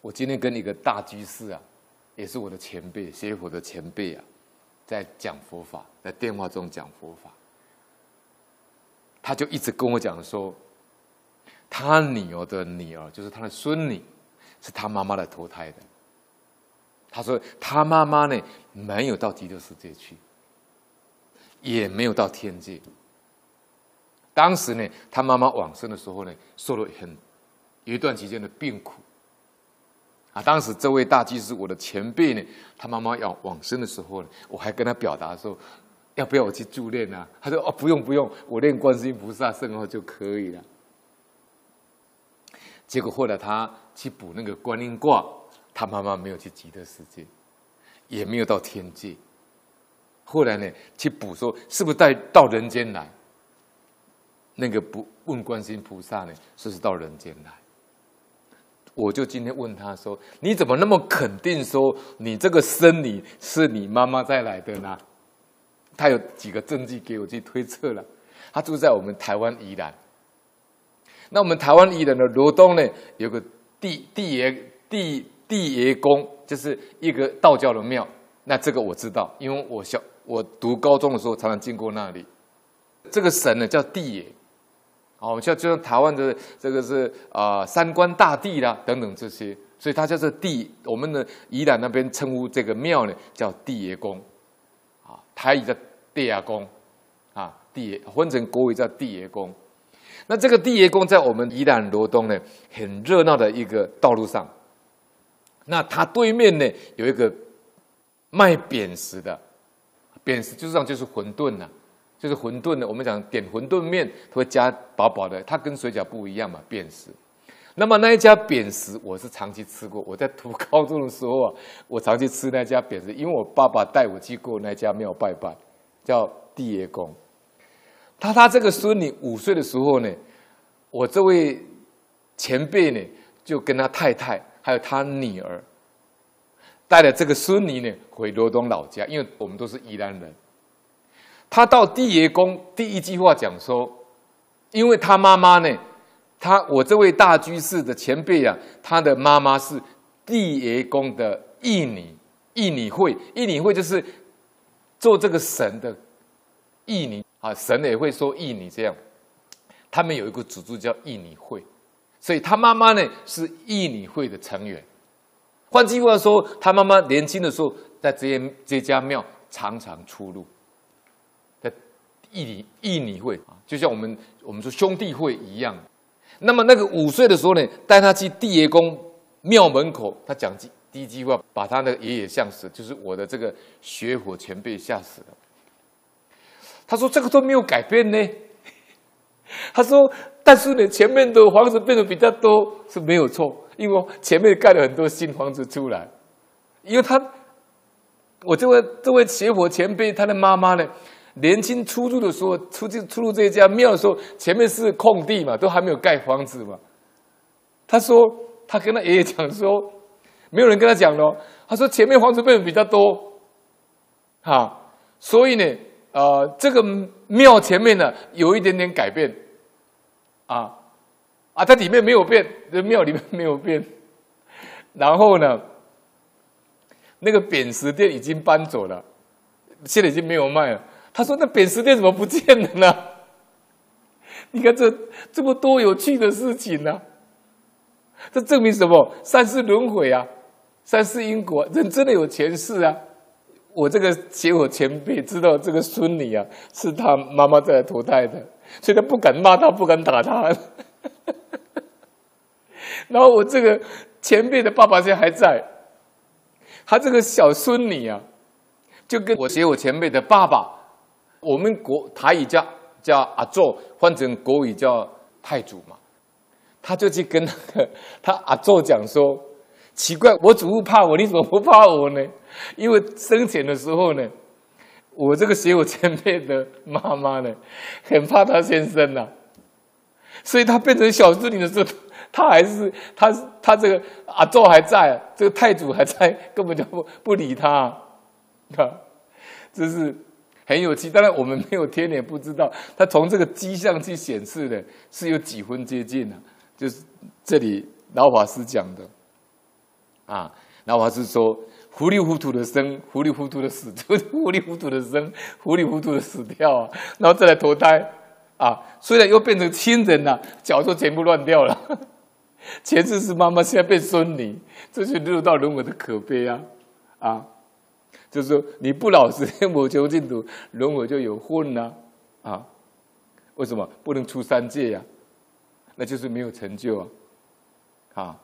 我今天跟一个大居士啊，也是我的前辈，学佛的前辈啊，在讲佛法，在电话中讲佛法，他就一直跟我讲说，他女儿的女儿就是他的孙女，是他妈妈来投胎的。他说他妈妈呢，没有到极乐世界去，也没有到天界。当时呢，他妈妈往生的时候呢，受了很有一段期间的病苦。啊，当时这位大居士，我的前辈呢，他妈妈要往生的时候呢，我还跟他表达说，要不要我去助念啊？他说哦，不用不用，我念观世音菩萨圣号就可以了。结果后来他去补那个观音卦，他妈妈没有去极乐世界，也没有到天界。后来呢，去补说是不是带到人间来？那个不问观世音菩萨呢，是不是到人间来？我就今天问他说：“你怎么那么肯定说你这个生你是你妈妈带来的呢？”他有几个证据给我去推测了。他住在我们台湾宜兰。那我们台湾宜兰的罗东呢，有个地地爷地地爷宫，就是一个道教的庙。那这个我知道，因为我小我读高中的时候常常经过那里。这个神呢叫地爷。哦，像就像台湾的这个是啊、呃，三官大帝啦等等这些，所以它叫做地。我们的宜兰那边称呼这个庙呢叫地爷宫，啊，台语叫地爷公，啊，地爷分成国语叫地爷宫。那这个地爷宫在我们宜兰罗东呢很热闹的一个道路上，那它对面呢有一个卖扁食的，扁食就是上就是馄饨呐。就是馄饨的，我们讲点馄饨面会加薄薄的，它跟水饺不一样嘛，扁食。那么那一家扁食，我是长期吃过。我在读高中的时候啊，我长期吃那家扁食，因为我爸爸带我去过那家庙拜拜，叫地爷宫。他他这个孙女五岁的时候呢，我这位前辈呢，就跟他太太还有他女儿，带了这个孙女呢回罗东老家，因为我们都是宜兰人。他到地爷宫，第一句话讲说，因为他妈妈呢，他我这位大居士的前辈啊，他的妈妈是地爷宫的义女，义女会，义女会就是做这个神的义女啊，神也会说义女这样，他们有一个组织叫义女会，所以他妈妈呢是义女会的成员。换句话说，他妈妈年轻的时候在这些这家庙常常出入。义理义理会啊，就像我们我们说兄弟会一样。那么那个五岁的时候呢，带他去地爷宫庙门口，他讲第第一句话，把他的爷爷吓死，就是我的这个学佛前辈吓死了。他说这个都没有改变呢。他说，但是呢，前面的房子变得比较多是没有错，因为前面盖了很多新房子出来。因为他，我这位这位学佛前辈，他的妈妈呢。年轻出入的时候，出去出入这家庙的时候，前面是空地嘛，都还没有盖房子嘛。他说，他跟他爷爷讲说，没有人跟他讲咯。他说前面房子变得比较多，哈，所以呢，呃，这个庙前面呢有一点点改变，啊，啊，它里面没有变，这庙里面没有变。然后呢，那个扁食店已经搬走了，现在已经没有卖了。他说：“那扁食店怎么不见了呢？你看这这么多有趣的事情呢、这证明什么？三世轮回啊，三世因果，人真的有前世啊！我这个学我前辈知道这个孙女啊，是他妈妈在投胎的，所以他不敢骂他，不敢打他。然后我这个前辈的爸爸现在还在，他这个小孙女啊，就跟我学我前辈的爸爸。”我们国台语叫叫阿祖，换成国语叫太祖嘛。他就去跟那个他阿祖讲说：“奇怪，我祖父怕我，你怎么不怕我呢？因为生前的时候呢，我这个学我前辈的妈妈呢，很怕他先生呐，所以他变成小孙女的时候，他还是他他这个阿祖还在，这个太祖还在，根本就不不理他，啊，这是。”很有趣，当然我们没有天眼不知道。他从这个迹象去显示的，是有几分接近呢、啊？就是这里老法师讲的。啊。老法师说，糊里糊涂的生，糊里糊涂的死，就 糊里糊涂的生，糊里糊涂的死掉啊，然后再来投胎啊。虽然又变成亲人了，脚都全部乱掉了。前世是妈妈，现在变孙女，这就六道轮回的可悲啊！啊，就是说你不老实，无求净土，轮回就有混了啊，为什么不能出三界呀，那就是没有成就啊！啊。